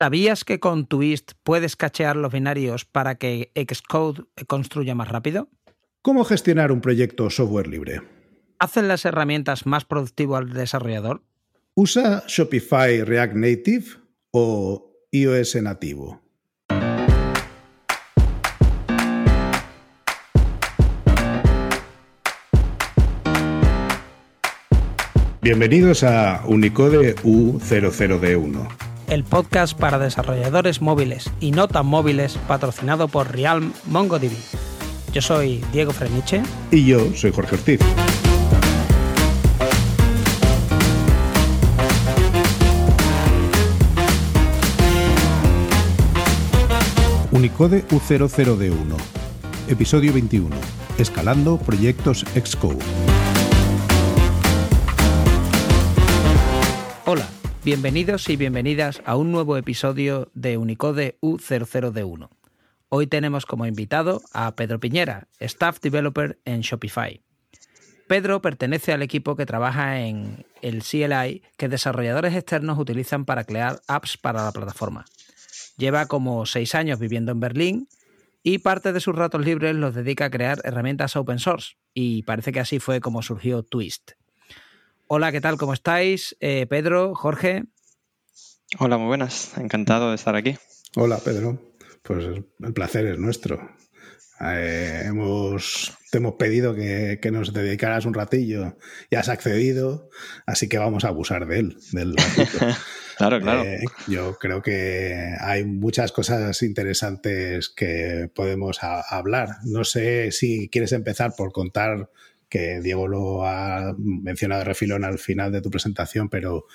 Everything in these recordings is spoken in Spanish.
¿Sabías que con Twist puedes cachear los binarios para que Xcode construya más rápido? ¿Cómo gestionar un proyecto software libre? ¿Hacen las herramientas más productivo al desarrollador? ¿Usa Shopify React Native o iOS nativo? Bienvenidos a Unicode U00D1 el podcast para desarrolladores móviles y no tan móviles patrocinado por Realm MongoDB. Yo soy Diego Freniche. Y yo soy Jorge Ortiz. Unicode U00D1, episodio 21, escalando proyectos Xcode. Hola. Bienvenidos y bienvenidas a un nuevo episodio de Unicode U00D1. Hoy tenemos como invitado a Pedro Piñera, Staff Developer en Shopify. Pedro pertenece al equipo que trabaja en el CLI que desarrolladores externos utilizan para crear apps para la plataforma. Lleva como seis años viviendo en Berlín y parte de sus ratos libres los dedica a crear herramientas open source y parece que así fue como surgió Twist. Hola, ¿qué tal? ¿Cómo estáis? Eh, Pedro, Jorge. Hola, muy buenas. Encantado de estar aquí. Hola, Pedro. Pues el placer es nuestro. Eh, hemos, te hemos pedido que, nos dedicaras un ratillo y has accedido, así que vamos a abusar de él, del claro, claro. Eh, yo creo que hay muchas cosas interesantes que podemos hablar. No sé si quieres empezar por contar que Diego lo ha mencionado de refilón al final de tu presentación, pero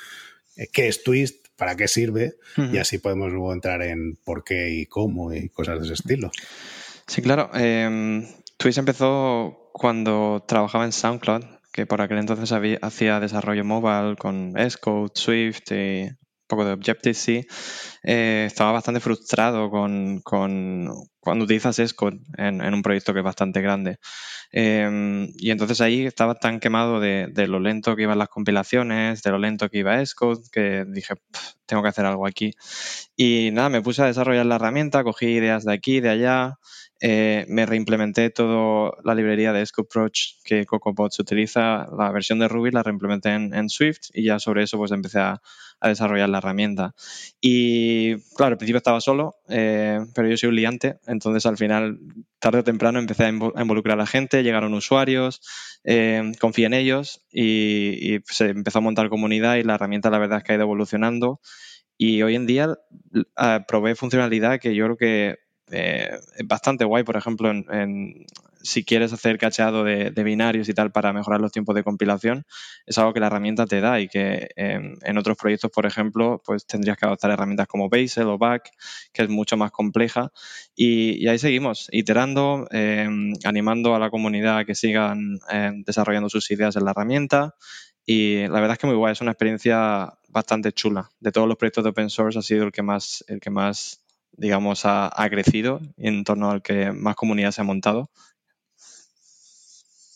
eh, ¿qué es Twist? ¿Para qué sirve? Y así podemos luego entrar en por qué y cómo y cosas de ese estilo. Sí, claro. Em, Twist empezó cuando trabajaba en SoundCloud, que por aquel entonces hacía desarrollo mobile con Xcode, Swift y poco de Objective-C, eh, estaba bastante frustrado con, cuando utilizas Xcode en, un proyecto que es bastante grande. Em, y entonces ahí estaba tan quemado de, lo lento que iban las compilaciones, de lo lento que iba Xcode, que dije, tengo que hacer algo aquí. Y nada, me puse a desarrollar la herramienta, cogí ideas de aquí, de allá, eh, me reimplementé toda la librería de Xcode Approach que CocoaPods utiliza, la versión de Ruby la reimplementé en, Swift y ya sobre eso pues empecé a, desarrollar la herramienta. Y claro, al principio estaba solo, eh, pero yo soy un liante, entonces al final, tarde o temprano, empecé a, involucrar a la gente, llegaron usuarios, eh, confié en ellos y, se empezó a montar comunidad y la herramienta la verdad es que ha ido evolucionando. Y hoy en día uh, probé funcionalidad que yo creo que eh, bastante guay, por ejemplo, en, si quieres hacer cacheado de, binarios y tal para mejorar los tiempos de compilación, es algo que la herramienta te da y que en, otros proyectos, por ejemplo, pues tendrías que adoptar herramientas como Bazel o Back, que es mucho más compleja. Y, ahí seguimos, iterando, em, animando a la comunidad a que sigan em, desarrollando sus ideas en la herramienta. Y la verdad es que muy guay, es una experiencia bastante chula. De todos los proyectos de open source ha sido el que más, el que más digamos, ha, crecido en torno al que más comunidad se ha montado.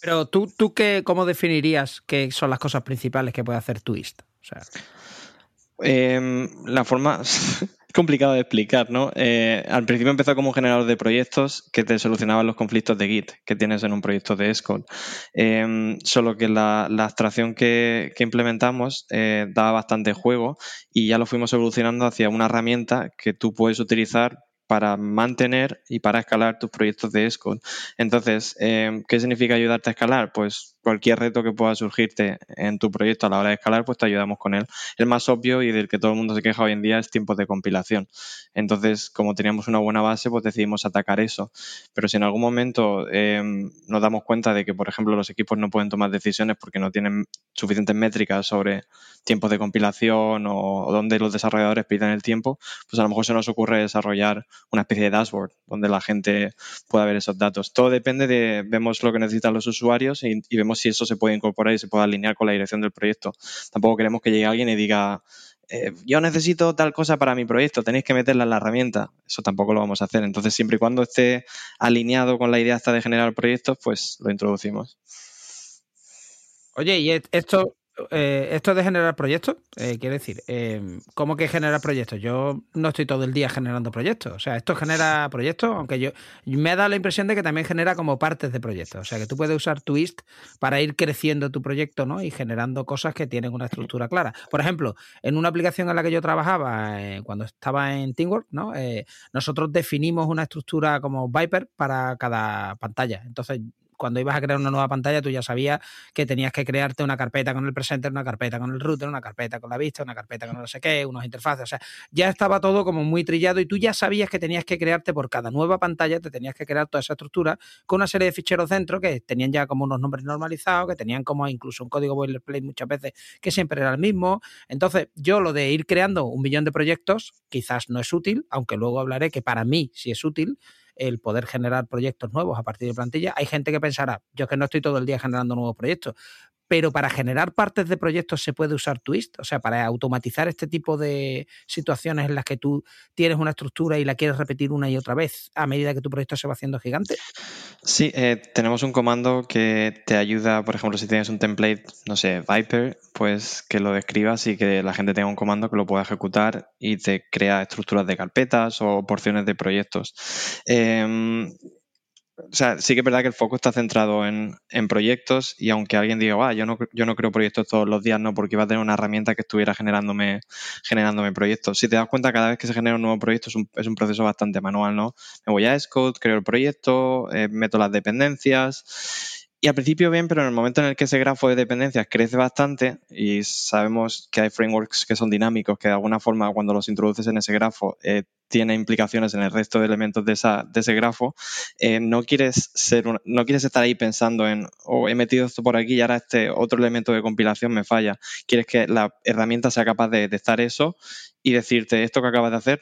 Pero tú, tú qué, ¿cómo definirías qué son las cosas principales que puede hacer Twist? O sea... Em, la forma complicado de explicar, ¿no? Eh, al principio empezó como un generador de proyectos que te solucionaban los conflictos de Git que tienes en un proyecto de Xcode. Em, solo que la, abstracción que, implementamos eh, daba bastante juego y ya lo fuimos evolucionando hacia una herramienta que tú puedes utilizar para mantener y para escalar tus proyectos de Xcode. Entonces, em, ¿qué significa ayudarte a escalar? Pues cualquier reto que pueda surgirte en tu proyecto a la hora de escalar, pues te ayudamos con él. El más obvio y del que todo el mundo se queja hoy en día es tiempos de compilación. Entonces, como teníamos una buena base, pues decidimos atacar eso. Pero si en algún momento em, nos damos cuenta de que, por ejemplo, los equipos no pueden tomar decisiones porque no tienen suficientes métricas sobre tiempos de compilación o, donde los desarrolladores piden el tiempo, pues a lo mejor se nos ocurre desarrollar una especie de dashboard donde la gente pueda ver esos datos. Todo depende de, vemos lo que necesitan los usuarios y vemos si eso se puede incorporar y se puede alinear con la dirección del proyecto. Tampoco queremos que llegue alguien y diga, eh, yo necesito tal cosa para mi proyecto, tenéis que meterla en la herramienta. Eso tampoco lo vamos a hacer. Entonces, siempre y cuando esté alineado con la idea hasta de generar proyectos, pues lo introducimos. Oye, y esto, eh, esto de generar proyectos, eh, quiere decir, eh, ¿cómo que generar proyectos? Yo no estoy todo el día generando proyectos. O sea, esto genera proyectos, aunque yo me ha dado la impresión de que también genera como partes de proyectos. O sea, que tú puedes usar Twist para ir creciendo tu proyecto, ¿no? Y generando cosas que tienen una estructura clara. Por ejemplo, en una aplicación en la que yo trabajaba cuando estaba en Teamwork, ¿no? nosotros definimos una estructura como Viper para cada pantalla. Entonces, cuando ibas a crear una nueva pantalla, tú ya sabías que tenías que crearte una carpeta con el presenter, una carpeta con el router, una carpeta con la vista, una carpeta con no sé qué, unos interfaces. O sea, ya estaba todo como muy trillado y tú ya sabías que tenías que crearte por cada nueva pantalla, te tenías que crear toda esa estructura con una serie de ficheros dentro que tenían ya como unos nombres normalizados, que tenían como incluso un código boilerplate muchas veces que siempre era el mismo. Entonces, yo lo de ir creando un millón de proyectos quizás no es útil, aunque luego hablaré que para mí sí es útil el poder generar proyectos nuevos a partir de plantilla. Hay gente que pensará, yo que no estoy todo el día generando nuevos proyectos, pero para generar partes de proyectos se puede usar Twist, o sea, para automatizar este tipo de situaciones en las que tú tienes una estructura y la quieres repetir una y otra vez a medida que tu proyecto se va haciendo gigante. Sí, eh, tenemos un comando que te ayuda, por ejemplo, si tienes un template, no sé, Viper, pues que lo describas y que la gente tenga un comando que lo pueda ejecutar y te crea estructuras de carpetas o porciones de proyectos. Em, o sea, sí que es verdad que el foco está centrado en, proyectos y aunque alguien diga, ah, yo no, yo no creo proyectos todos los días, no, porque iba a tener una herramienta que estuviera generándome, generándome proyectos. Si te das cuenta, cada vez que se genera un nuevo proyecto es un, es un proceso bastante manual, ¿no? Me voy a Xcode, creo el proyecto, eh, meto las dependencias y al principio bien, pero en el momento en el que ese grafo de dependencias crece bastante y sabemos que hay frameworks que son dinámicos, que de alguna forma cuando los introduces en ese grafo eh, tiene implicaciones en el resto de elementos de, esa, de ese grafo, eh, no, quieres ser no quieres estar ahí pensando en, oh, he metido esto por aquí y ahora este otro elemento de compilación me falla. Quieres que la herramienta sea capaz de estar eso y decirte esto que acabas de hacer,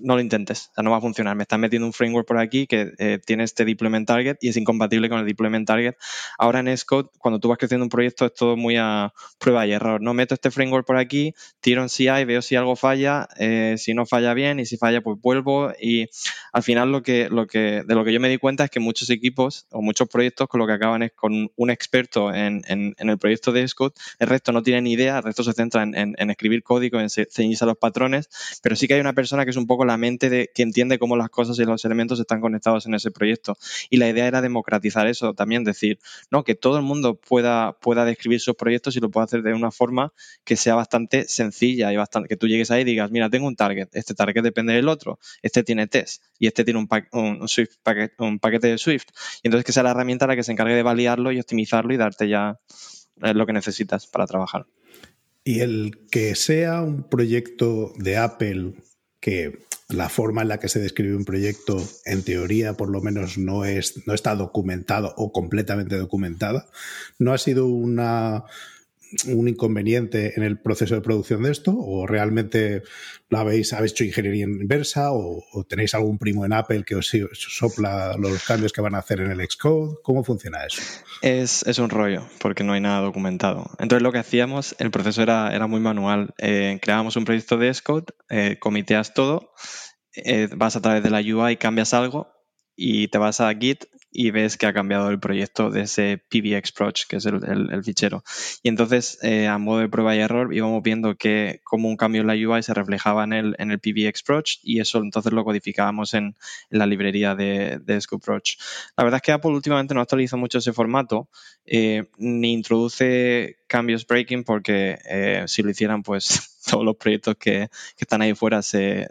no lo intentes, o sea, no va a funcionar. Me estás metiendo un framework por aquí que eh, tiene este deployment target y es incompatible con el deployment target. Ahora en Xcode, cuando tú vas creciendo un proyecto, es todo muy a prueba y error. No meto este framework por aquí, tiro en CI, veo si algo falla, eh, si no falla bien y si falla, pues vuelvo. Y al final lo que, lo que, de lo que yo me di cuenta es que muchos equipos o muchos proyectos con lo que acaban es con un experto en, en, el proyecto de Xcode, el resto no tiene ni idea, el resto se centra en, en escribir código, en ceñirse a los patrones pero sí que hay una persona que es un poco la mente de que entiende cómo las cosas y los elementos están conectados en ese proyecto. Y la idea era democratizar eso también, decir, no, que todo el mundo pueda, pueda describir sus proyectos y lo pueda hacer de una forma que sea bastante sencilla y bastante, que tú llegues ahí y digas, mira, tengo un target, este target depende del otro, este tiene test y este tiene un, un, Swift un paquete de Swift. Y entonces que sea la herramienta la que se encargue de validarlo y optimizarlo y darte ya eh, lo que necesitas para trabajar. Y el que sea un proyecto de Apple que la forma en la que se describe un proyecto, en teoría, por lo menos, no, es, no está documentado o completamente documentada, no ha sido una un inconveniente en el proceso de producción de esto? ¿O realmente lo habéis, habéis hecho ingeniería inversa? ¿O, tenéis algún primo en Apple que os, sopla los cambios que van a hacer en el Xcode? ¿Cómo funciona eso? Es, un rollo, porque no hay nada documentado. Entonces lo que hacíamos, el proceso era, era muy manual. Eh, creábamos un proyecto de Xcode, eh, comiteas todo, eh, vas a través de la UI, cambias algo y te vas a Git y ves que ha cambiado el proyecto de ese PBXProj, que es el, fichero. Y entonces, eh, a modo de prueba y error, íbamos viendo que como un cambio en la UI se reflejaba en el, en el PBXProj y eso entonces lo codificábamos en, la librería de, de La verdad es que Apple últimamente no actualiza mucho ese formato, eh, ni introduce cambios breaking porque eh, si lo hicieran, pues todos los proyectos que, están ahí fuera se,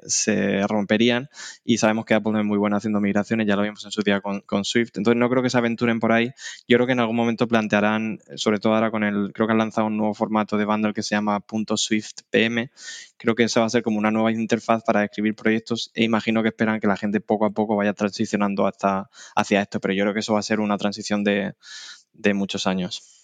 romperían y sabemos que Apple es muy buena haciendo migraciones, ya lo vimos en su día con, Swift, entonces no creo que se aventuren por ahí, yo creo que en algún momento plantearán, sobre todo ahora con el, creo que han lanzado un nuevo formato de bundle que se llama .swift PM, creo que eso va a ser como una nueva interfaz para escribir proyectos e imagino que esperan que la gente poco a poco vaya transicionando hasta, hacia esto, pero yo creo que eso va a ser una transición de, de muchos años.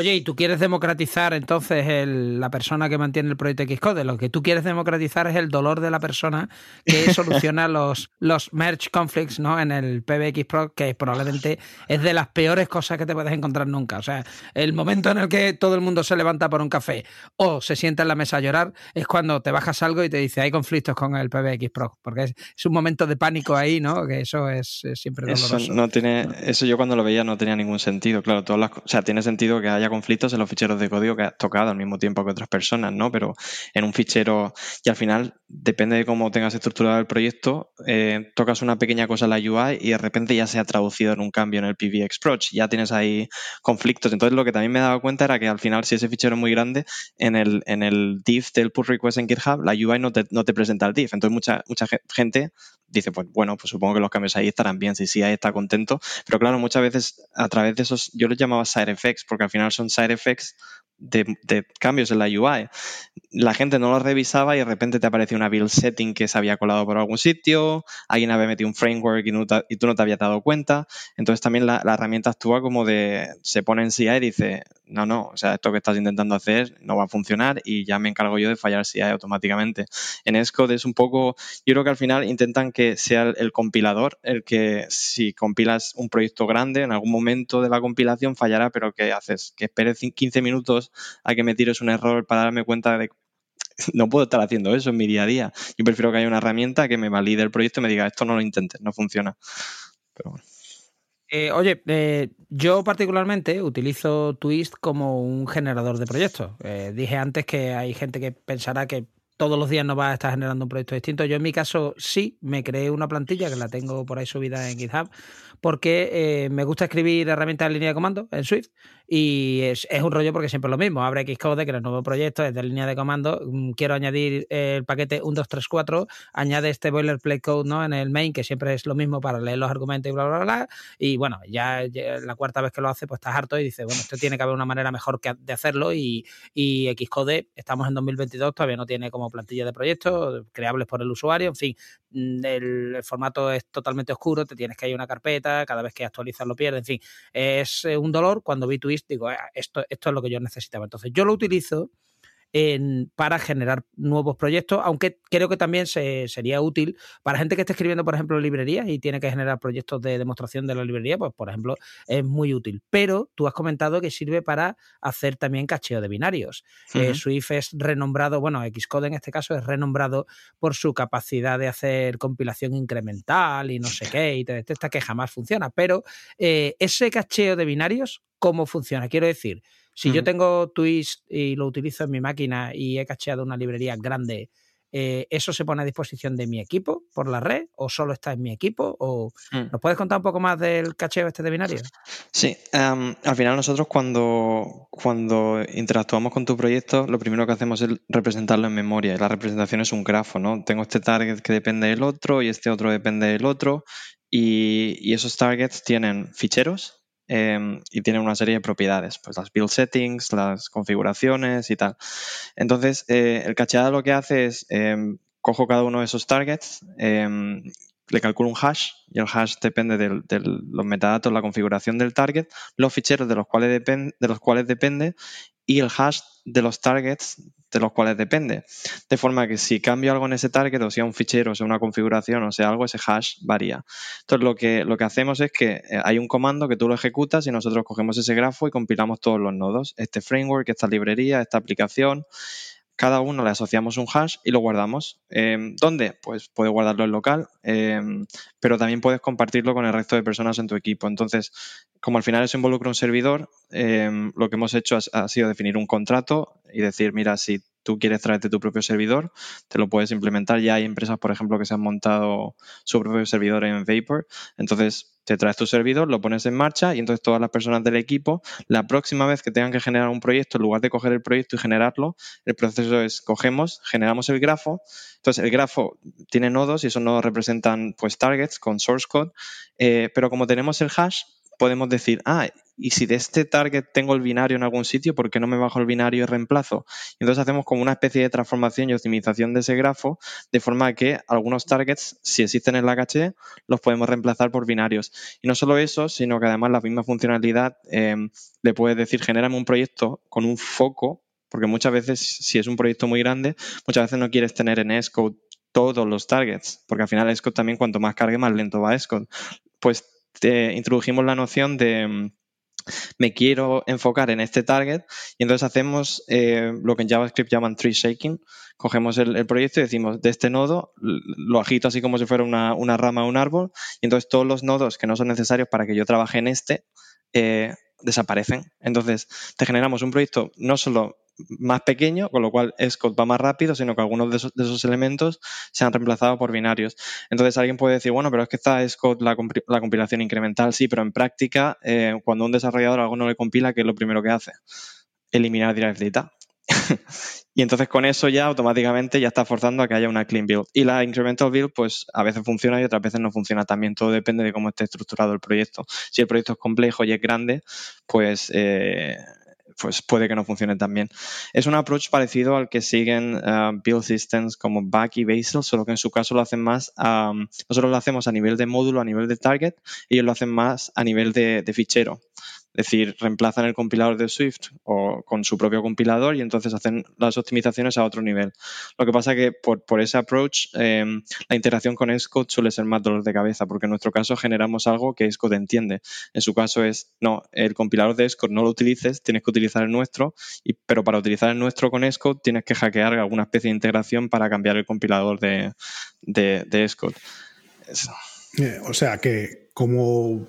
Oye, ¿y tú quieres democratizar entonces la persona que mantiene el proyecto Xcode? Lo que tú quieres democratizar es el dolor de la persona que soluciona los, los merge conflicts ¿no? en el PBX Pro, que probablemente es de las peores cosas que te puedes encontrar nunca. O sea, el momento en el que todo el mundo se levanta por un café o se sienta en la mesa a llorar es cuando te bajas algo y te dice hay conflictos con el PBX Pro, porque es, un momento de pánico ahí, ¿no? Que eso es, siempre doloroso. Eso, no tiene, eso yo cuando lo veía no tenía ningún sentido, claro. Todas las, o sea, tiene sentido que haya conflictos en los ficheros de código que has tocado al mismo tiempo que otras personas, ¿no? Pero en un fichero, y al final, depende de cómo tengas estructurado el proyecto, eh, tocas una pequeña cosa en la UI y de repente ya se ha traducido en un cambio en el PBX ya tienes ahí conflictos. Entonces, lo que también me he dado cuenta era que al final, si ese fichero es muy grande, en el, en el div del pull request en GitHub, la UI no te, no te presenta el div. Entonces, mucha, mucha gente dice, pues bueno, pues supongo que los cambios ahí estarán bien, si sí ahí está contento. Pero claro, muchas veces a través de esos, yo los llamaba side effects, porque al final son side effects de, cambios en la UI. La gente no lo revisaba y de repente te aparecía una build setting que se había colado por algún sitio, alguien había metido un framework y, tú no te habías dado cuenta. Entonces también la, herramienta actúa como de, se pone en CI y dice, no, no, o sea, esto que estás intentando hacer no va a funcionar y ya me encargo yo de fallar CI automáticamente. En Xcode es un poco, yo creo que al final intentan que sea el, compilador el que si compilas un proyecto grande, en algún momento de la compilación fallará, pero que haces? Que esperes 15 minutos a que me tires un error para darme cuenta de no puedo estar haciendo eso en mi día a día. Yo prefiero que haya una herramienta que me valide el proyecto y me diga esto no lo intentes, no funciona. Eh, oye, eh, yo particularmente utilizo Twist como un generador de proyectos. Eh, dije antes que hay gente que pensará que todos los días no va a estar generando un proyecto distinto. Yo en mi caso sí, me creé una plantilla que la tengo por ahí subida en GitHub porque me gusta escribir herramientas en línea de comando en Swift y es, un rollo porque siempre es lo mismo. Abre Xcode, que el nuevo proyecto es de línea de comando. Mm, quiero añadir el paquete 1234, añade este boilerplate code ¿no? en el main, que siempre es lo mismo para leer los argumentos y bla, bla, bla. Y bueno, ya, la cuarta vez que lo hace, pues estás harto y dices, bueno, esto tiene que haber una manera mejor que de hacerlo. Y, y Xcode, estamos en 2022, todavía no tiene como plantilla de proyectos creables por el usuario. En fin, el, el formato es totalmente oscuro, te tienes que ir a una carpeta cada vez que actualizas lo pierdes, en fin, es eh, un dolor. Cuando vi Twist digo, ah, esto, esto es lo que yo necesitaba. Entonces yo lo utilizo para generar nuevos proyectos, aunque creo que también se, sería útil para gente que esté escribiendo, por ejemplo, librerías y tiene que generar proyectos de demostración de la librería, pues por ejemplo, es muy útil. Pero tú has comentado que sirve para hacer también cacheo de binarios. Eh, Swift es renombrado, bueno, Xcode en este caso es renombrado por su capacidad de hacer compilación incremental y no sé qué, y te detecta que jamás funciona. Pero eh, ese cacheo de binarios, ¿cómo funciona? Quiero decir, si yo tengo Twist y lo utilizo en mi máquina y he cacheado una librería grande, eh, ¿eso se pone a disposición de mi equipo por la red o solo está en mi equipo? ¿O mm. ¿Nos puedes contar un poco más del cacheo este de binario? Sí, em, al final nosotros cuando, cuando interactuamos con tu proyecto, lo primero que hacemos es representarlo en memoria y la representación es un grafo, ¿no? Tengo este target que depende del otro y este otro depende del otro y, y esos targets tienen ficheros Em, y tiene una serie de propiedades, pues las build settings, las configuraciones y tal. Entonces, eh, el cacheado lo que hace es, em, cojo cada uno de esos targets, em, le calculo un hash y el hash depende de los metadatos, la configuración del target, los ficheros de los cuales, de los cuales depende y el hash de los targets de los cuales depende. De forma que si cambio algo en ese target, o sea un fichero, o sea una configuración, o sea algo, ese hash varía. Entonces lo que, lo que hacemos es que eh, hay un comando que tú lo ejecutas y nosotros cogemos ese grafo y compilamos todos los nodos. Este framework, esta librería, esta aplicación cada uno le asociamos un hash y lo guardamos. Em, ¿Dónde? Pues puedes guardarlo en local, em, pero también puedes compartirlo con el resto de personas en tu equipo. Entonces, como al final eso involucra un servidor, em, lo que hemos hecho ha, sido definir un contrato y decir, mira, si tú quieres traerte tu propio servidor, te lo puedes implementar. Ya hay empresas, por ejemplo, que se han montado su propio servidor en Vapor. Entonces, te traes tu servidor, lo pones en marcha y entonces todas las personas del equipo, la próxima vez que tengan que generar un proyecto, en lugar de coger el proyecto y generarlo, el proceso es cogemos, generamos el grafo. Entonces, el grafo tiene nodos y esos nodos representan pues targets con source code, eh, pero como tenemos el hash, podemos decir, ah, y si de este target tengo el binario en algún sitio, ¿por qué no me bajo el binario y reemplazo? Entonces hacemos como una especie de transformación y optimización de ese grafo, de forma que algunos targets, si existen en la caché, los podemos reemplazar por binarios. Y no solo eso, sino que además la misma funcionalidad eh, le puedes decir, genérame un proyecto con un foco, porque muchas veces, si es un proyecto muy grande, muchas veces no quieres tener en Xcode todos los targets, porque al final Xcode también cuanto más cargue, más lento va Xcode. Pues te introdujimos la noción de mm, me quiero enfocar en este target y entonces hacemos eh, lo que en JavaScript llaman tree shaking. Cogemos el, proyecto y decimos de este nodo lo agito así como si fuera una, rama o un árbol y entonces todos los nodos que no son necesarios para que yo trabaje en este eh, desaparecen. Entonces, te generamos un proyecto no solo más pequeño, con lo cual Xcode va más rápido, sino que algunos de esos, elementos se han reemplazado por binarios. Entonces alguien puede decir, bueno, pero es que está la, la compilación incremental, sí, pero en práctica, eh, cuando un desarrollador algo no le compila, ¿qué es lo primero que hace? Eliminar direct data. y entonces con eso ya automáticamente ya está forzando a que haya una clean build. Y la incremental build, pues a veces funciona y otras veces no funciona también. Todo depende de cómo esté estructurado el proyecto. Si el proyecto es complejo y es grande, pues eh, pues puede que no funcione tan bien. Es un approach parecido al que siguen uh, build systems como Back y Basil, solo que en su caso lo hacen más, um, nosotros lo hacemos a nivel de módulo, a nivel de target, y ellos lo hacen más a nivel de fichero. Es decir, reemplazan el compilador de Swift o con su propio compilador y entonces hacen las optimizaciones a otro nivel. Lo que pasa que por, por ese approach, em, la integración con Xcode suele ser más dolor de cabeza, porque en nuestro caso generamos algo que Xcode entiende. En su caso es, no, el compilador de Xcode no lo utilices, tienes que utilizar el nuestro, pero para utilizar el nuestro con Xcode tienes que hackear alguna especie de integración para cambiar el compilador de, de, Xcode. Eh, o sea que como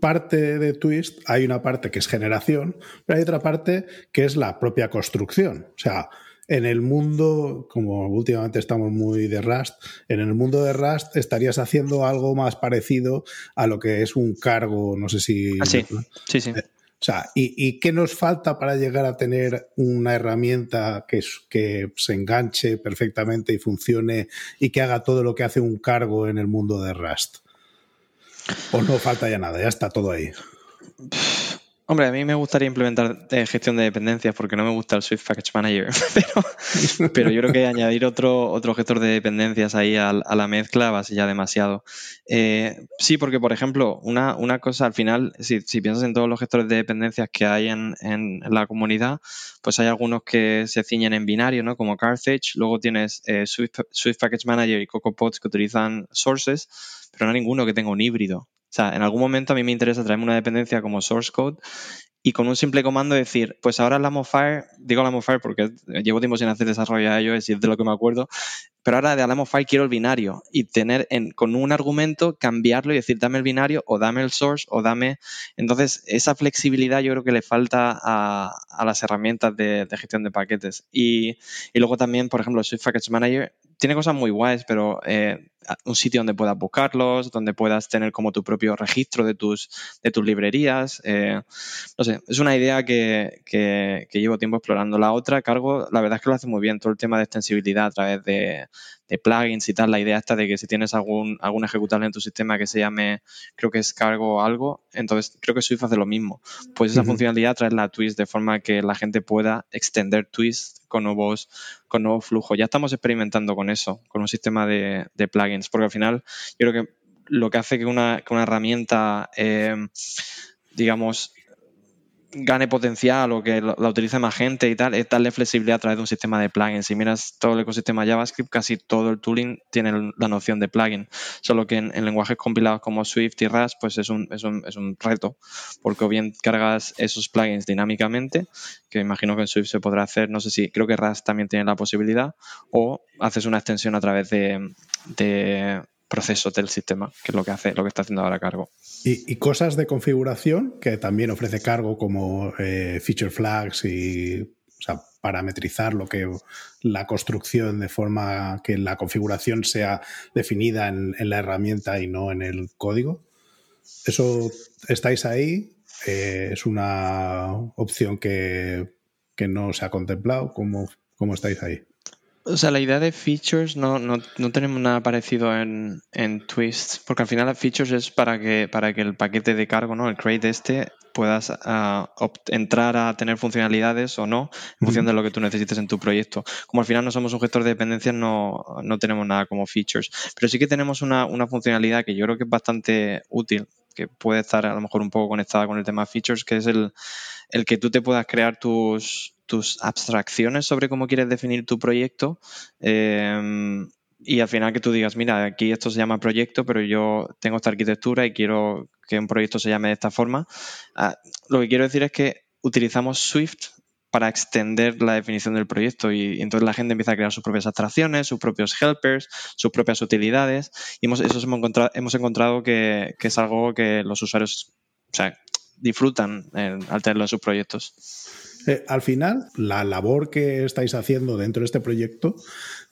parte de Twist hay una parte que es generación, pero hay otra parte que es la propia construcción. O sea, en el mundo, como últimamente estamos muy de Rust, en el mundo de Rust estarías haciendo algo más parecido a lo que es un cargo, no sé si... Ah, sí, sí, sí. O sea, ¿y, qué nos falta para llegar a tener una herramienta que, que se enganche perfectamente y funcione y que haga todo lo que hace un cargo en el mundo de Rust? ¿O no falta ya nada? Ya está todo ahí. Hombre, a mí me gustaría implementar eh, gestión de dependencias porque no me gusta el Swift Package Manager, pero, yo creo que añadir otro, otro gestor de dependencias ahí a, la mezcla va a ser ya demasiado. Eh, sí, porque por ejemplo, una, una cosa al final, si, piensas en todos los gestores de dependencias que hay en, la comunidad, pues hay algunos que se ciñen en binario, ¿no? Como Carthage, luego tienes eh, Swift, Swift Package Manager y CocoaPods que utilizan sources, pero no hay ninguno que tenga un híbrido. O sea, en algún momento a mí me interesa traerme una dependencia como source code y con un simple comando decir, pues ahora la Mofire, digo la Mofire porque llevo tiempo sin hacer desarrollo a iOS y es de lo que me acuerdo, pero ahora de la Mofire quiero el binario y tener en, con un argumento cambiarlo y decir dame el binario o dame el source o dame... Entonces, esa flexibilidad yo creo que le falta a, las herramientas de, gestión de paquetes. Y, y, luego también, por ejemplo, Swift Package Manager tiene cosas muy guays, pero eh, un sitio donde puedas buscarlos, donde puedas tener como tu propio registro de tus, de tus librerías. Eh, no sé, es una idea que, que, llevo tiempo explorando. La otra, Cargo, la verdad es que lo hace muy bien, todo el tema de extensibilidad a través de, de plugins y tal. La idea está de que si tienes algún, algún ejecutable en tu sistema que se llame, creo que es Cargo o algo, entonces creo que Swift hace lo mismo. Pues esa funcionalidad traerla a Twist de forma que la gente pueda extender Twist con nuevos, con nuevos flujos. Ya estamos experimentando con eso, con un sistema de, plugins, porque al final yo creo que lo que hace que una, que una herramienta, eh, digamos, gane potencial o que la utilice más gente y tal, es darle flexibilidad a través de un sistema de plugins. Si miras todo el ecosistema JavaScript, casi todo el tooling tiene la noción de plugin, solo que en, lenguajes compilados como Swift y Rust, pues es un, es un, es un reto, porque o bien cargas esos plugins dinámicamente, que imagino que en Swift se podrá hacer, no sé si, creo que Rust también tiene la posibilidad, o haces una extensión a través de, de procesos del sistema, que es lo que hace, lo que está haciendo ahora cargo. Y, cosas de configuración que también ofrece cargo como eh, feature flags y o sea, parametrizar lo que la construcción de forma que la configuración sea definida en, la herramienta y no en el código. Eso estáis ahí. Eh, es una opción que, no se ha contemplado. ¿Cómo, cómo estáis ahí? O sea, la idea de features no, no, no tenemos nada parecido en, en, Twist, porque al final las features es para que, para que el paquete de cargo, ¿no? El crate este, puedas ah, entrar a tener funcionalidades o no en función de lo que tú necesites en tu proyecto. Como al final no somos un gestor de dependencias, no, no tenemos nada como features, pero sí que tenemos una, una funcionalidad que yo creo que es bastante útil, que puede estar a lo mejor un poco conectada con el tema features, que es el, el que tú te puedas crear tus tus abstracciones sobre cómo quieres definir tu proyecto em, y al final que tú digas, mira, aquí esto se llama proyecto, pero yo tengo esta arquitectura y quiero que un proyecto se llame de esta forma. Ah, lo que quiero decir es que utilizamos Swift para extender la definición del proyecto y, entonces la gente empieza a crear sus propias abstracciones, sus propios helpers, sus propias utilidades y hemos, eso hemos encontrado, hemos encontrado que, es algo que los usuarios, disfrutan al tenerlo en sus proyectos. Eh, al final, la labor que estáis haciendo dentro de este proyecto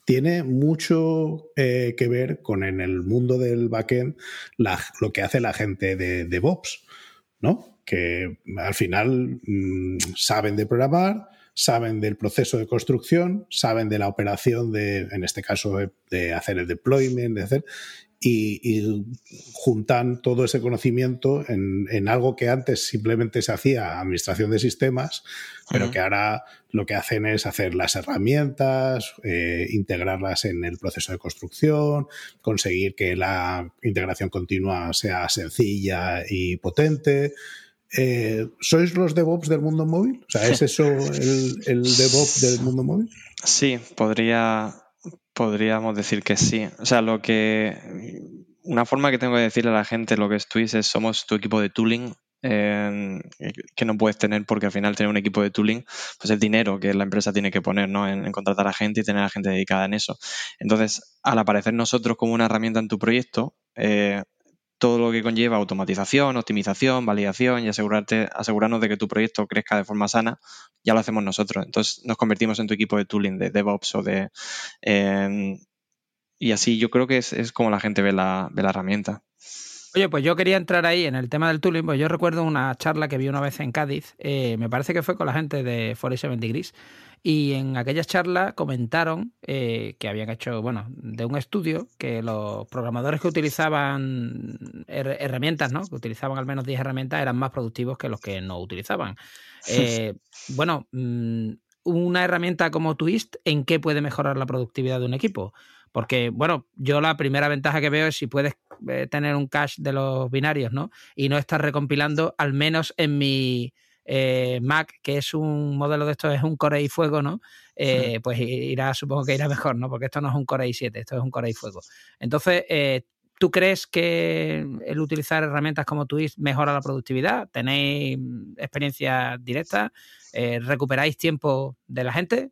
tiene mucho eh, que ver con en el mundo del backend lo que hace la gente de DevOps, ¿no? Que al final mm, saben de programar, saben del proceso de construcción, saben de la operación de, en este caso, de hacer el deployment, de hacer, y, juntan todo ese conocimiento en, algo que antes simplemente se hacía administración de sistemas, pero que ahora lo que hacen es hacer las herramientas, eh, integrarlas en el proceso de construcción, conseguir que la integración continua sea sencilla y potente. Eh, ¿Sois los DevOps del mundo móvil? O sea, ¿es eso el, el DevOps del mundo móvil? Sí, podría, Podríamos decir que sí. O sea, lo que. Una forma que tengo de decirle a la gente lo que es Twist es somos tu equipo de tooling que no puedes tener porque al final tener un equipo de tooling, pues el dinero que la empresa tiene que poner ¿no? en, contratar a gente y tener a gente dedicada en eso. Entonces, al aparecer nosotros como una herramienta en tu proyecto, eh, todo lo que conlleva automatización, optimización, validación y asegurarte, asegurarnos de que tu proyecto crezca de forma sana, ya lo hacemos nosotros. Entonces nos convertimos en tu equipo de tooling, de DevOps o de... y así yo creo que es, como la gente ve la, ve la herramienta. Oye, pues yo quería entrar ahí en el tema del tooling, pues yo recuerdo una charla que vi una vez en Cádiz, eh, me parece que fue con la gente de 47 Degrees, y en aquella charla comentaron eh, que habían hecho, bueno, de un estudio que los programadores que utilizaban herramientas, ¿no? Que utilizaban al menos 10 herramientas eran más productivos que los que no utilizaban. Eh, bueno, mm, una herramienta como Twist, ¿en qué puede mejorar la productividad de un equipo? Porque, bueno, yo la primera ventaja que veo es si puedes eh, tener un cache de los binarios, ¿no? Y no estar recompilando, al menos en mi eh, Mac, que es un modelo de esto, es un Core y Fuego, ¿no? Eh, pues irá, supongo que irá mejor, ¿no? Porque esto no es un Core i7, esto es un Core y Fuego. Entonces, eh, ¿tú crees que el utilizar herramientas como Twist mejora la productividad? ¿Tenéis experiencia directa? ¿Recuperáis tiempo de la gente?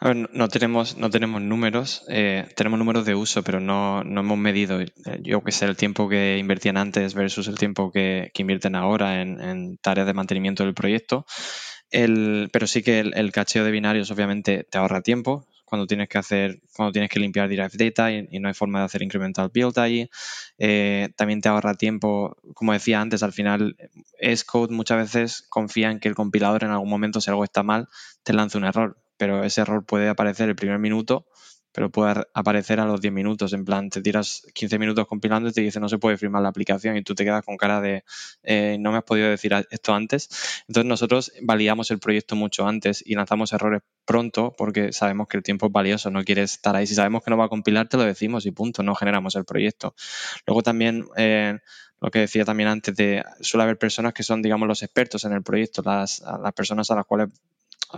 No tenemos, no tenemos números, eh, tenemos números de uso, pero no, hemos medido, eh, yo que sé, el tiempo que invertían antes versus el tiempo que, invierten ahora en, tareas de mantenimiento del proyecto. pero sí que el, cacheo de binarios obviamente te ahorra tiempo, cuando tienes que hacer, cuando tienes que limpiar Direct Data y, no hay forma de hacer incremental build ahí. Eh, también te ahorra tiempo, como decía antes, al final Xcode muchas veces confía en que el compilador en algún momento, si algo está mal, te lance un error pero ese error puede aparecer el primer minuto, pero puede aparecer a los 10 minutos. En plan, te tiras 15 minutos compilando y te dice no se puede firmar la aplicación y tú te quedas con cara de eh, no me has podido decir esto antes. Entonces nosotros validamos el proyecto mucho antes y lanzamos errores pronto porque sabemos que el tiempo es valioso, no quieres estar ahí. Si sabemos que no va a compilar, te lo decimos y punto, no generamos el proyecto. Luego también... Eh, lo que decía también antes de suele haber personas que son digamos los expertos en el proyecto las, las personas a las cuales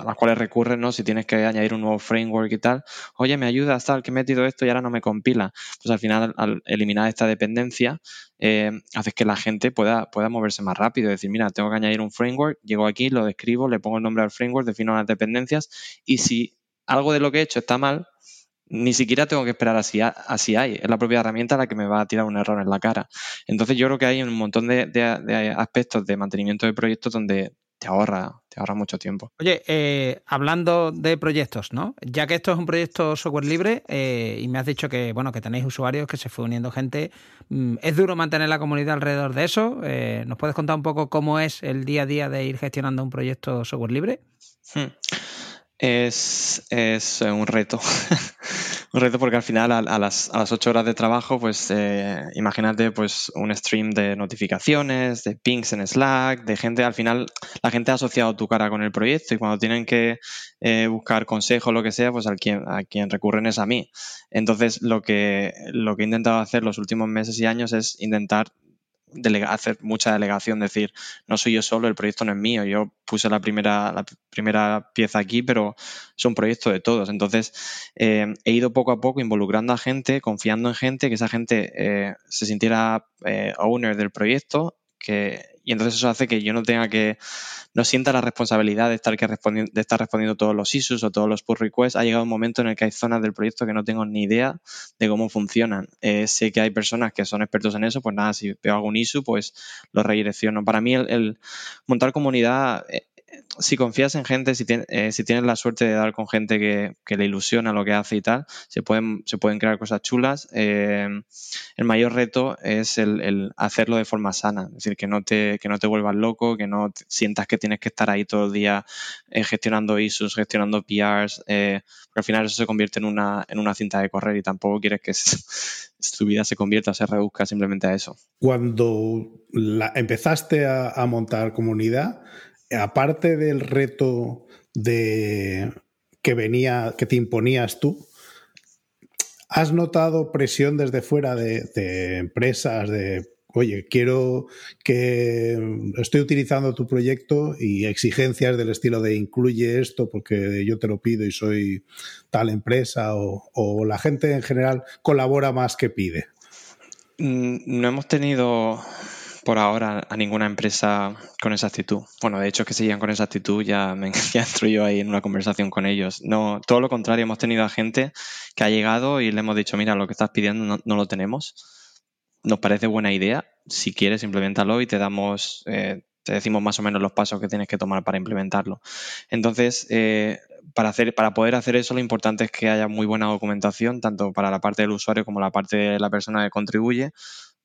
a las cuales recurren, ¿no? Si tienes que añadir un nuevo framework y tal, oye, me ayuda, tal, que he metido esto y ahora no me compila. Pues al final, al eliminar esta dependencia, eh, haces que la gente pueda, pueda moverse más rápido. decir, mira, tengo que añadir un framework, llego aquí, lo describo, le pongo el nombre al framework, defino las dependencias y si algo de lo que he hecho está mal, ni siquiera tengo que esperar así, así hay. Es la propia herramienta la que me va a tirar un error en la cara. Entonces yo creo que hay un montón de, de aspectos de mantenimiento de proyectos donde te ahorra, te ahorra mucho tiempo. Oye, eh, hablando de proyectos, ¿no? Ya que esto es un proyecto software libre eh, y me has dicho que, bueno, que tenéis usuarios, que se fue uniendo gente, mm, ¿es duro mantener la comunidad alrededor de eso? Eh, ¿Nos puedes contar un poco cómo es el día a día de ir gestionando un proyecto software libre? Hmm. Es, es un reto. un reto porque al final a, las, a, las, ocho horas de trabajo, pues eh, imagínate pues un stream de notificaciones, de pings en Slack, de gente, al final la gente ha asociado tu cara con el proyecto y cuando tienen que eh, buscar consejo o lo que sea, pues a quien, a quien recurren es a mí. Entonces lo que, lo que he intentado hacer los últimos meses y años es intentar hacer mucha delegación, decir, no soy yo solo, el proyecto no es mío, yo puse la primera, la primera pieza aquí, pero es un proyecto de todos. Entonces, eh, he ido poco a poco involucrando a gente, confiando en gente, que esa gente eh, se sintiera eh, owner del proyecto, que Y entonces eso hace que yo no tenga que, no sienta la responsabilidad de estar, que respondiendo, de estar respondiendo todos los issues o todos los pull requests. Ha llegado un momento en el que hay zonas del proyecto que no tengo ni idea de cómo funcionan. Eh, sé que hay personas que son expertos en eso, pues nada, si veo algún issue, pues lo redirecciono. Para mí el, montar comunidad eh, si confías en gente, si, eh, si, tienes la suerte de dar con gente que, le ilusiona lo que hace y tal, se pueden, crear cosas chulas. Eh, el mayor reto es el, hacerlo de forma sana, es decir, que no te, vuelvas loco, que no sientas que tienes que estar ahí todo el día eh, gestionando issues, gestionando PRs, porque al final eso se convierte en una, en una cinta de correr y tampoco quieres que tu vida se convierta, se reduzca simplemente a eso. Cuando empezaste a montar comunidad, aparte del reto de que venía, que te imponías tú, ¿has notado presión desde fuera de, empresas, de oye, quiero que estoy utilizando tu proyecto y exigencias del estilo de incluye esto porque yo te lo pido y soy tal empresa o, la gente en general colabora más que pide? Mm, no hemos tenido por ahora a ninguna empresa con esa actitud. Bueno, de hecho, que sigan con esa actitud ya me ya yo ahí en una conversación con ellos. No, todo lo contrario, hemos tenido a gente que ha llegado y le hemos dicho, mira, lo que estás pidiendo no, lo tenemos. Nos parece buena idea. Si quieres, implementalo y te damos, eh, te decimos más o menos los pasos que tienes que tomar para implementarlo. Entonces, eh, para, hacer, para poder hacer eso, lo importante es que haya muy buena documentación, tanto para la parte del usuario como la parte de la persona que contribuye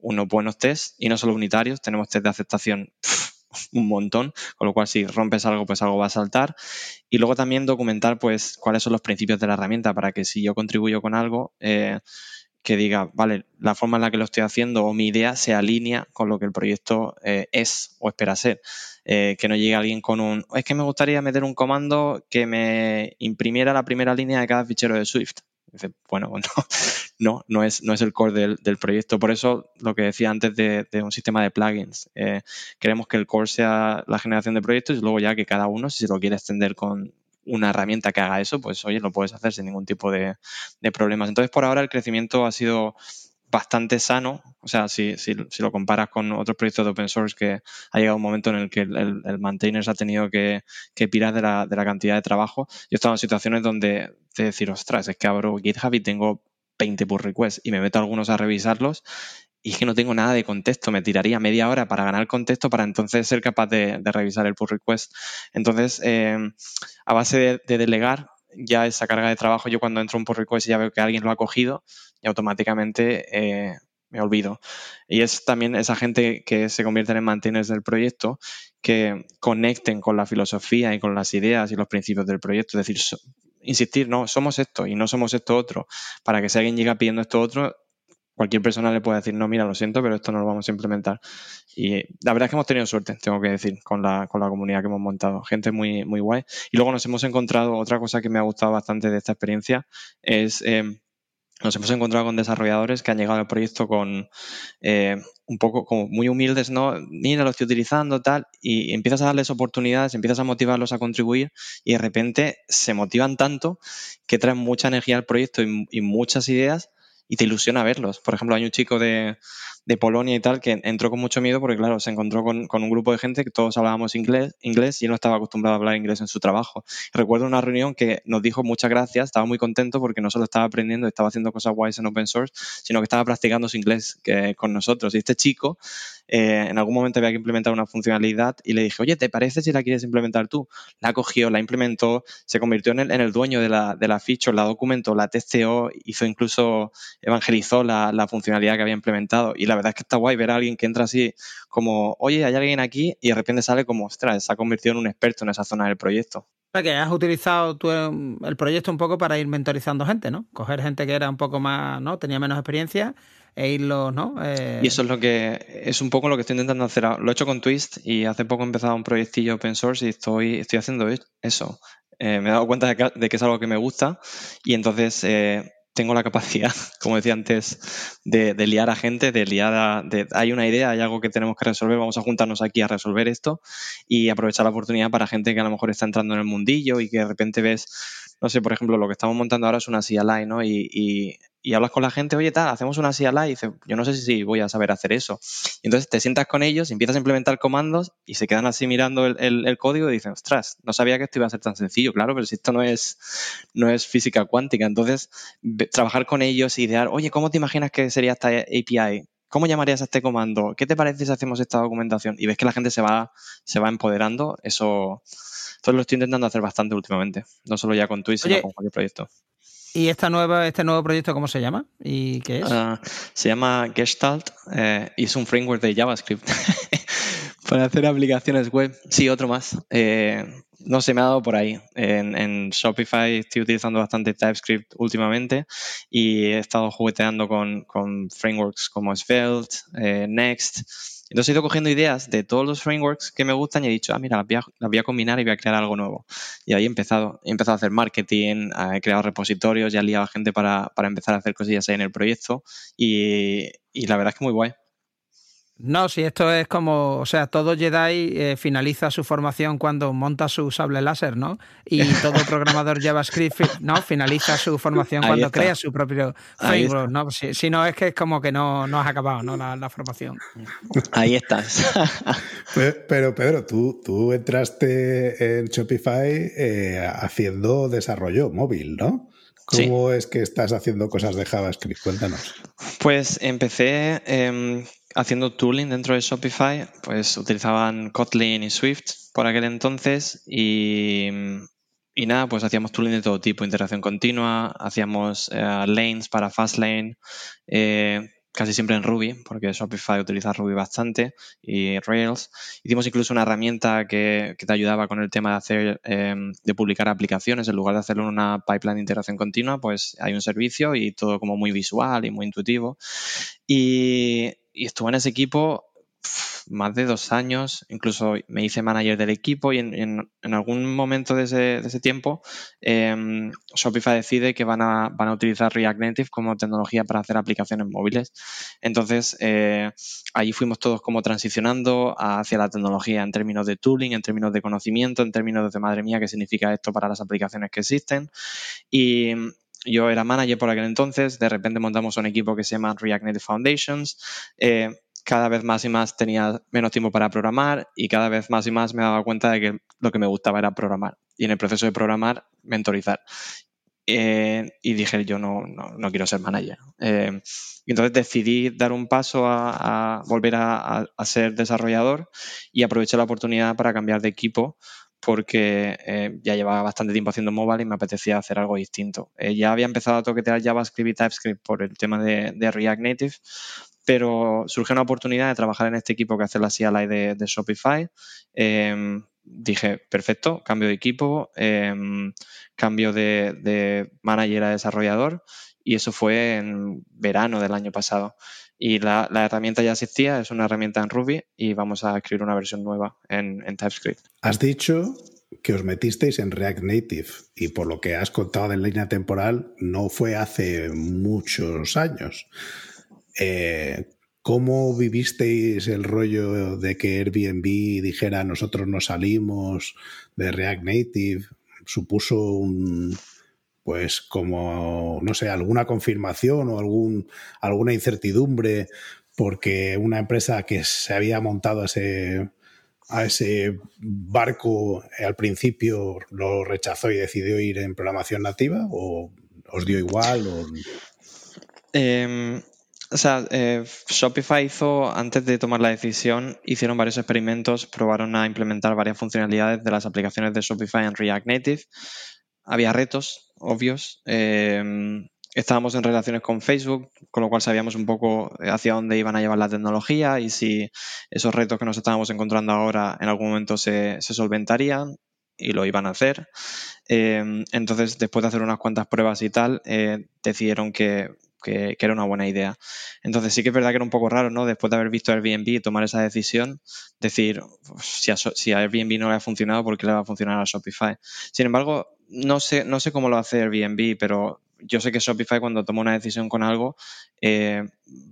unos buenos test y no solo unitarios, tenemos test de aceptación un montón, con lo cual si rompes algo, pues algo va a saltar. Y luego también documentar pues cuáles son los principios de la herramienta para que si yo contribuyo con algo, eh, que diga, vale, la forma en la que lo estoy haciendo o mi idea se alinea con lo que el proyecto eh, es o espera ser. Eh, que no llegue alguien con un, es que me gustaría meter un comando que me imprimiera la primera línea de cada fichero de Swift bueno, no, no, es, no es el core del, proyecto. Por eso lo que decía antes de, un sistema de plugins. Eh, queremos que el core sea la generación de proyectos y luego ya que cada uno, si se lo quiere extender con una herramienta que haga eso, pues oye, lo puedes hacer sin ningún tipo de, de problemas. Entonces, por ahora el crecimiento ha sido bastante sano. O sea, si, si, lo comparas con otros proyectos de open source que ha llegado un momento en el que el, el, maintainer ha tenido que, que pirar de la, de la, cantidad de trabajo. Yo he estado en situaciones donde te decir, ostras, es que abro GitHub y tengo 20 pull requests y me meto algunos a revisarlos y es que no tengo nada de contexto. Me tiraría media hora para ganar contexto para entonces ser capaz de, de revisar el pull request. Entonces, eh, a base de, de, delegar ya esa carga de trabajo, yo cuando entro un pull request ya veo que alguien lo ha cogido, y automáticamente eh, me olvido. Y es también esa gente que se convierten en manteners del proyecto que conecten con la filosofía y con las ideas y los principios del proyecto. Es decir, insistir, no, somos esto y no somos esto otro. Para que si alguien llega pidiendo esto otro, cualquier persona le puede decir, no, mira, lo siento, pero esto no lo vamos a implementar. Y la verdad es que hemos tenido suerte, tengo que decir, con la, con la comunidad que hemos montado. Gente muy, muy guay. Y luego nos hemos encontrado, otra cosa que me ha gustado bastante de esta experiencia es... Eh, nos hemos encontrado con desarrolladores que han llegado al proyecto con eh, un poco como muy humildes, ¿no? Mira, lo estoy utilizando, tal, y empiezas a darles oportunidades, empiezas a motivarlos a contribuir y de repente se motivan tanto que traen mucha energía al proyecto y muchas ideas y te ilusiona verlos. Por ejemplo, hay un chico de, de Polonia y tal, que entró con mucho miedo porque, claro, se encontró con, un grupo de gente que todos hablábamos inglés, inglés y él no estaba acostumbrado a hablar inglés en su trabajo. Recuerdo una reunión que nos dijo muchas gracias, estaba muy contento porque no solo estaba aprendiendo, estaba haciendo cosas guays en open source, sino que estaba practicando su inglés con nosotros. Y este chico, eh, en algún momento había que implementar una funcionalidad y le dije, oye, ¿te parece si la quieres implementar tú? La cogió, la implementó, se convirtió en el, en el dueño de la, de la la documentó, la testeó, hizo incluso, evangelizó la, la funcionalidad que había implementado. Y la verdad es que está guay ver a alguien que entra así como, oye, hay alguien aquí y de repente sale como, ostras, se ha convertido en un experto en esa zona del proyecto. Que has utilizado tú el proyecto un poco para ir mentorizando gente, ¿no? Coger gente que era un poco más, ¿no? Tenía menos experiencia e irlos, ¿no? Eh, y eso es lo que es un poco lo que estoy intentando hacer. Lo he hecho con Twist y hace poco he empezado un proyectillo open source y estoy, estoy haciendo eso. Eh, me he dado cuenta de que, es algo que me gusta y entonces eh, tengo la capacidad, como decía antes, de, liar a gente, de liar a... De, hay una idea, hay algo que tenemos que resolver, vamos a juntarnos aquí a resolver esto y aprovechar la oportunidad para gente que a lo mejor está entrando en el mundillo y que de repente ves no sé, por ejemplo, lo que estamos montando ahora es una CLI, ¿no? Y, y, hablas con la gente, oye, tal, hacemos una CLI y dices, yo no sé si voy a saber hacer eso. Y entonces te sientas con ellos, empiezas a implementar comandos y se quedan así mirando el, código y dicen, ostras, no sabía que esto iba a ser tan sencillo, claro, pero si esto no es, no es física cuántica. Entonces, trabajar con ellos, idear, oye, ¿cómo te imaginas que sería esta API? ¿Cómo llamarías a este comando? ¿Qué te parece si hacemos esta documentación? Y ves que la gente se va, se va empoderando. Eso, lo estoy intentando hacer bastante últimamente. No solo ya con Twitch, sino con cualquier proyecto. ¿Y esta nueva, este nuevo proyecto cómo se llama? ¿Y qué es? Ah, se llama Gestalt eh, y es un framework de JavaScript para hacer aplicaciones web. Sí, otro más. Eh, no se me ha dado por ahí. En, Shopify estoy utilizando bastante TypeScript últimamente y he estado jugueteando con, frameworks como Svelte, eh, Next. Entonces he ido cogiendo ideas de todos los frameworks que me gustan y he dicho, ah, mira, las voy a, combinar y voy a crear algo nuevo. Y ahí he empezado. He empezado a hacer marketing, he creado repositorios, ya he liado gente para, empezar a hacer cosillas ahí en el proyecto y, y la verdad es que muy guay. No, si esto es como, o sea, todo Jedi eh, finaliza su formación cuando monta su sable láser, ¿no? Y todo programador JavaScript, ¿no? Finaliza su formación cuando crea su propio framework, ¿no? Si, no, es que es como que no, no has acabado, ¿no? La, formación. Ahí estás. pero, Pedro, tú, tú entraste en Shopify eh, haciendo desarrollo móvil, ¿no? ¿Cómo es que estás haciendo cosas de JavaScript? Cuéntanos. Pues empecé em, haciendo tooling dentro de Shopify, pues utilizaban Kotlin y Swift por aquel entonces y, nada, pues hacíamos tooling de todo tipo, integración continua, hacíamos eh, lanes para Fastlane, eh, casi siempre en Ruby, porque Shopify utiliza Ruby bastante y Rails. Hicimos incluso una herramienta que, te ayudaba con el tema de hacer, em, de publicar aplicaciones. En lugar de hacerlo en una pipeline de integración continua, pues hay un servicio y todo como muy visual y muy intuitivo. Y, y estuve en ese equipo más de dos años, incluso me hice manager del equipo y en, algún momento de ese, tiempo em, Shopify decide que van a, van a, utilizar React Native como tecnología para hacer aplicaciones móviles. Entonces, eh, ahí fuimos todos como transicionando hacia la tecnología en términos de tooling, en términos de conocimiento, en términos de madre mía, qué significa esto para las aplicaciones que existen. Y, yo era manager por aquel entonces, de repente montamos un equipo que se llama React Native Foundations. Eh, cada vez más y más tenía menos tiempo para programar y cada vez más y más me daba cuenta de que lo que me gustaba era programar. Y en el proceso de programar, mentorizar. Eh, y dije, yo no, no, quiero ser manager. Eh, y entonces decidí dar un paso a, volver a, ser desarrollador y aproveché la oportunidad para cambiar de equipo porque eh, ya llevaba bastante tiempo haciendo mobile y me apetecía hacer algo distinto. Eh, ya había empezado a toquetear JavaScript y TypeScript por el tema de, React Native, pero surgió una oportunidad de trabajar en este equipo que hace la CLI de, Shopify. Em, dije, perfecto, cambio de equipo, em, cambio de, de manager a desarrollador y eso fue en verano del año pasado. Y la, herramienta ya existía, es una herramienta en Ruby y vamos a escribir una versión nueva en, TypeScript. Has dicho que os metisteis en React Native y por lo que has contado en línea temporal no fue hace muchos años. Eh, ¿Cómo vivisteis el rollo de que Airbnb dijera nosotros no salimos de React Native? ¿Supuso un, pues como, no sé, alguna confirmación o algún, alguna incertidumbre porque una empresa que se había montado a ese, a ese barco al principio lo rechazó y decidió ir en programación nativa o os dio igual? O... Em, sea, eh, Shopify hizo, antes de tomar la decisión, hicieron varios experimentos, probaron a implementar varias funcionalidades de las aplicaciones de Shopify en React Native. Había retos, obvios. Em, estábamos en relaciones con Facebook, con lo cual sabíamos un poco hacia dónde iban a llevar la tecnología y si esos retos que nos estábamos encontrando ahora en algún momento se, solventarían y lo iban a hacer. Em, entonces, después de hacer unas cuantas pruebas y tal, eh, decidieron que, era una buena idea. Entonces, sí que es verdad que era un poco raro, ¿no? Después de haber visto Airbnb y tomar esa decisión, decir, si a, Airbnb no le ha funcionado, ¿por qué le va a funcionar a Shopify? Sin embargo, no sé, no sé cómo lo hace Airbnb, pero yo sé que Shopify cuando toma una decisión con algo eh,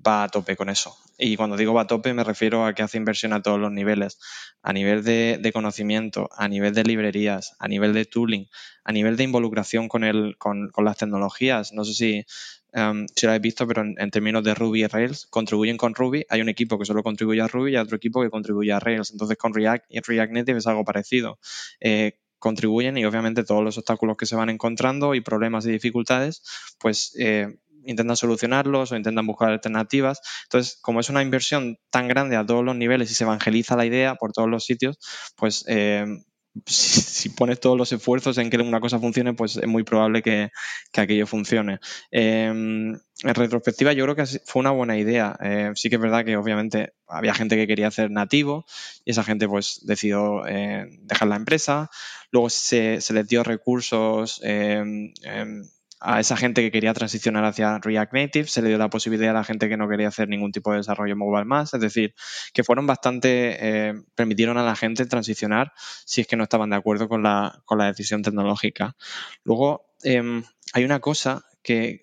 va a tope con eso. Y cuando digo va a tope me refiero a que hace inversión a todos los niveles, a nivel de, conocimiento, a nivel de librerías, a nivel de tooling, a nivel de involucración con, el, con, las tecnologías. No sé si, um, si lo habéis visto, pero en, términos de Ruby y Rails, contribuyen con Ruby. Hay un equipo que solo contribuye a Ruby y otro equipo que contribuye a Rails. Entonces con React y React Native es algo parecido. Eh, contribuyen y obviamente todos los obstáculos que se van encontrando y problemas y dificultades, pues eh, intentan solucionarlos o intentan buscar alternativas. Entonces, como es una inversión tan grande a todos los niveles y se evangeliza la idea por todos los sitios, pues eh, si, pones todos los esfuerzos en que una cosa funcione, pues es muy probable que, aquello funcione. Em, en retrospectiva, yo creo que fue una buena idea. Eh, sí que es verdad que obviamente había gente que quería hacer nativo y esa gente pues decidió eh, dejar la empresa. Luego se, se les dio recursos em, em, a esa gente que quería transicionar hacia React Native, se le dio la posibilidad a la gente que no quería hacer ningún tipo de desarrollo mobile más, es decir, que fueron bastante, eh, permitieron a la gente transicionar si es que no estaban de acuerdo con la, con la decisión tecnológica. Luego, em, hay una cosa que,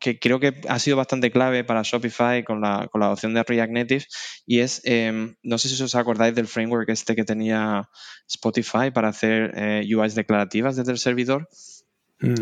que creo que ha sido bastante clave para Shopify con la, con la adopción de React Native y es, em, no sé si os acordáis del framework este que tenía Spotify para hacer eh, UIs declarativas desde el servidor. Mm.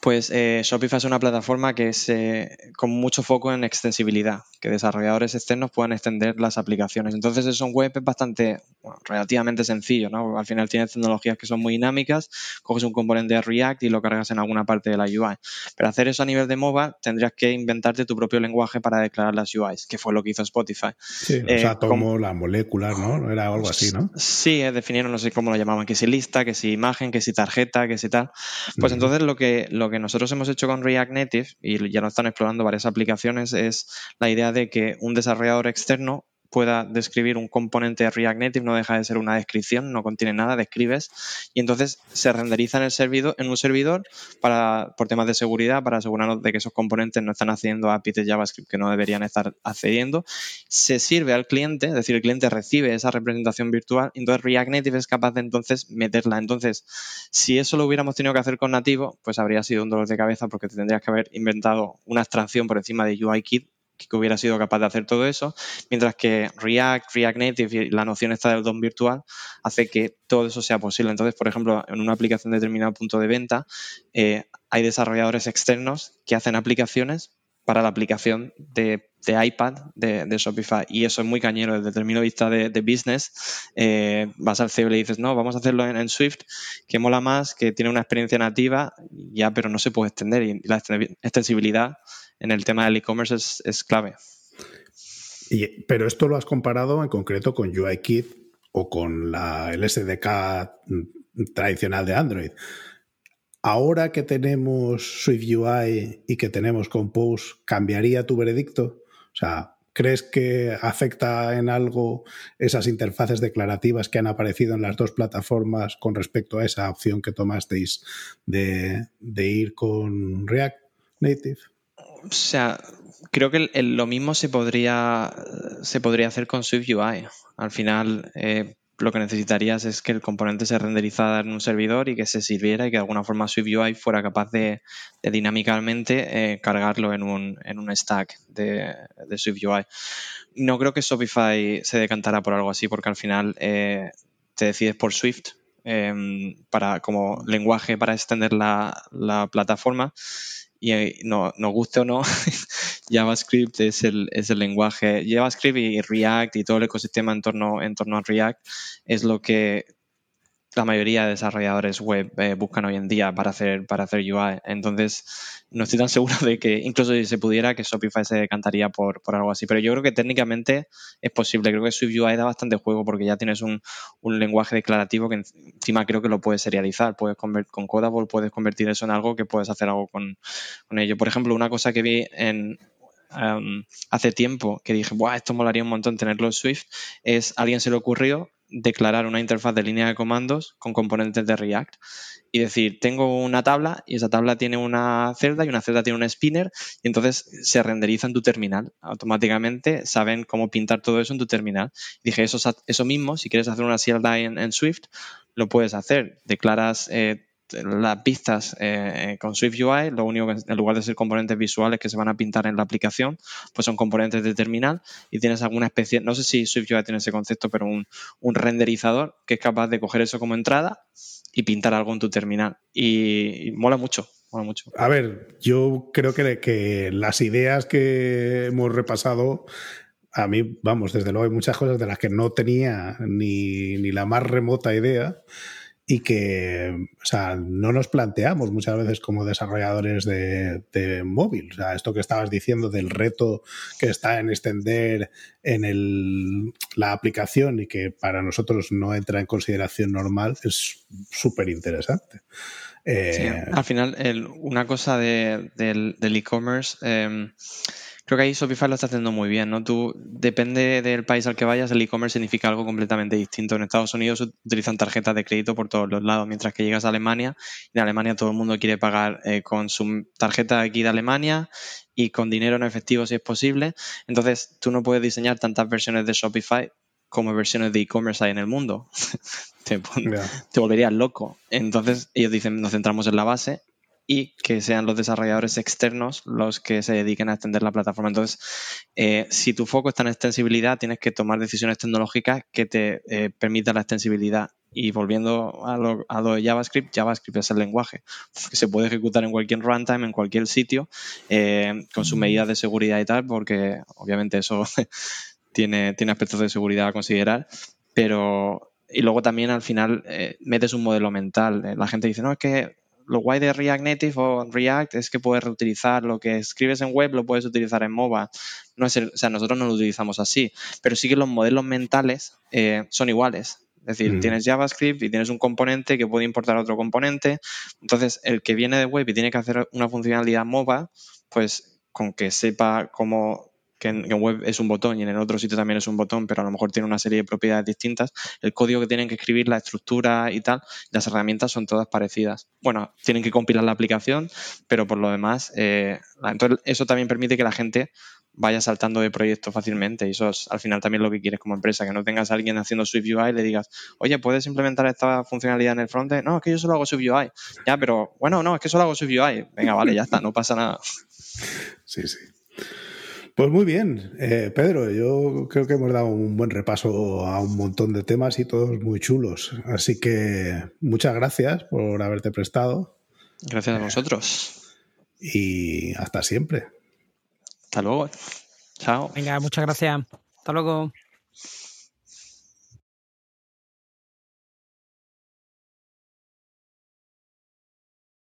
Pues eh, Shopify es una plataforma que es eh, con mucho foco en extensibilidad, que desarrolladores externos puedan extender las aplicaciones. Entonces, eso en web es bastante, relativamente sencillo, ¿no? Al final tienes tecnologías que son muy dinámicas, coges un componente de React y lo cargas en alguna parte de la UI. Pero hacer eso a nivel de mobile, tendrías que inventarte tu propio lenguaje para declarar las UIs, que fue lo que hizo Spotify. Sí, o sea, eh, como la molécula, ¿no? Era algo así, ¿no? Sí, definieron, no sé cómo lo llamaban, que si lista, que si imagen, que si tarjeta, que si tal. Pues entonces lo que, lo que nosotros hemos hecho con React Native, y ya nos están explorando varias aplicaciones, es la idea de que un desarrollador externo pueda describir un componente de React Native, no deja de ser una descripción, no contiene nada, describes, y entonces se renderiza en el servidor, en un servidor para, por temas de seguridad, para asegurarnos de que esos componentes no están haciendo APIs de JavaScript que no deberían estar accediendo. Se sirve al cliente, es decir, el cliente recibe esa representación virtual, y entonces React Native es capaz de entonces meterla. Entonces, si eso lo hubiéramos tenido que hacer con nativo, pues habría sido un dolor de cabeza porque tendrías que haber inventado una abstracción por encima de UIKit que hubiera sido capaz de hacer todo eso, mientras que React, React Native y la noción esta del DOM virtual hace que todo eso sea posible. Entonces, por ejemplo, en una aplicación de determinado punto de venta, eh, hay desarrolladores externos que hacen aplicaciones para la aplicación de, iPad de, Shopify. Y eso es muy cañero desde el de vista de, business. Eh, vas al CEO y le dices, no, vamos a hacerlo en, Swift, que mola más, que tiene una experiencia nativa, ya, pero no se puede extender. Y la extensibilidad en el tema del e-commerce es, clave. pero esto lo has comparado en concreto con UIKit o con la, el SDK tradicional de Android. Ahora que tenemos Swift UI y que tenemos Compose, ¿cambiaría tu veredicto? O sea, ¿crees que afecta en algo esas interfaces declarativas que han aparecido en las dos plataformas con respecto a esa opción que tomasteis de ir con React Native? O sea, creo que lo mismo se podría, se podría hacer con Swift UI. Al final, eh, lo que necesitarías es que el componente se renderizara en un servidor y que se sirviera y que de alguna forma Swift UI fuera capaz de, dinámicamente eh, cargarlo en un, en un stack de, de, Swift UI. No creo que Shopify se decantara por algo así porque al final eh, te decides por Swift em, para, como lenguaje para extender la plataforma y eh, no, nos guste o no, JavaScript es el, es el lenguaje, JavaScript y React y todo el ecosistema en torno, en torno a React es lo que la mayoría de desarrolladores web eh, buscan hoy en día para hacer, para hacer UI. Entonces, no estoy tan seguro de que, incluso si se pudiera, que Shopify se decantaría por, por algo así. Pero yo creo que técnicamente es posible. Creo que Swift UI da bastante juego porque ya tienes un, un lenguaje declarativo que encima creo que lo puedes serializar. Puedes con Codable puedes convertir eso en algo que puedes hacer algo con, con ello. Por ejemplo, una cosa que vi en, um, hace tiempo que dije, Buah, esto molaría un montón tenerlo en Swift, es alguien se le ocurrió declarar una interfaz de línea de comandos con componentes de React y decir, tengo una tabla y esa tabla tiene una celda y una celda tiene un spinner y entonces se renderiza en tu terminal. Automáticamente saben cómo pintar todo eso en tu terminal. dije, eso, eso mismo, si quieres hacer una CLI en, en Swift, lo puedes hacer. Declaras eh, las vistas eh, con Swift UI, lo único en lugar de ser componentes visuales que se van a pintar en la aplicación, pues son componentes de terminal y tienes alguna especie, no sé si Swift UI tiene ese concepto, pero un, renderizador que es capaz de coger eso como entrada y pintar algo en tu terminal. Y, mola mucho, mucho. A ver, yo creo que, que las ideas que hemos repasado a mí, vamos, desde luego hay muchas cosas de las que no tenía ni, ni la más remota idea y que o sea, no nos planteamos muchas veces como desarrolladores de, móvil. O sea, esto que estabas diciendo del reto que está en extender en el, la aplicación y que para nosotros no entra en consideración normal es súper interesante. Eh, al final, una cosa del e-commerce... Creo que ahí Shopify lo está haciendo muy bien, ¿no? Tú, depende del país al que vayas, el e-commerce significa algo completamente distinto. En Estados Unidos utilizan tarjetas de crédito por todos los lados, mientras que llegas a Alemania, y en Alemania todo el mundo quiere pagar eh, con su tarjeta aquí de Alemania y con dinero en efectivo si es posible. Entonces, tú no puedes diseñar tantas versiones de Shopify como versiones de e-commerce hay en el mundo. te, te volverías loco. Entonces, ellos dicen, nos centramos en la base y que sean los desarrolladores externos los que se dediquen a extender la plataforma. Entonces, eh, si tu foco está en extensibilidad, tienes que tomar decisiones tecnológicas que te eh, permitan la extensibilidad. Y volviendo a lo, a lo, de JavaScript, JavaScript es el lenguaje que se puede ejecutar en cualquier runtime, en cualquier sitio, eh, con sus medidas de seguridad y tal, porque obviamente eso tiene, tiene aspectos de seguridad a considerar, pero y luego también al final metes un modelo mental. La gente dice, no, es que lo guay de React Native o React es que puedes reutilizar lo que escribes en web, lo puedes utilizar en mobile. No es o sea, nosotros no lo utilizamos así, pero sí que los modelos mentales eh, son iguales. Es decir, tienes JavaScript y tienes un componente que puede importar otro componente. Entonces, el que viene de web y tiene que hacer una funcionalidad mobile, pues con que sepa cómo que en, web es un botón y en el otro sitio también es un botón, pero a lo mejor tiene una serie de propiedades distintas, el código que tienen que escribir, la estructura y tal, las herramientas son todas parecidas. Bueno, tienen que compilar la aplicación, pero por lo demás, eh, entonces eso también permite que la gente vaya saltando de proyecto fácilmente y eso es al final también lo que quieres como empresa, que no tengas a alguien haciendo Swift UI y le digas, oye, ¿puedes implementar esta funcionalidad en el frontend? No, es que yo solo hago Swift UI. Ya, pero bueno, no, es que solo hago Swift UI. Venga, vale, ya está, no pasa nada. Sí, sí. Pues muy bien, eh, Pedro, yo creo que hemos dado un buen repaso a un montón de temas y todos muy chulos. Así que muchas gracias por haberte prestado. Gracias a vosotros. Y hasta siempre. Hasta luego. Chao. Venga, muchas gracias. Hasta luego.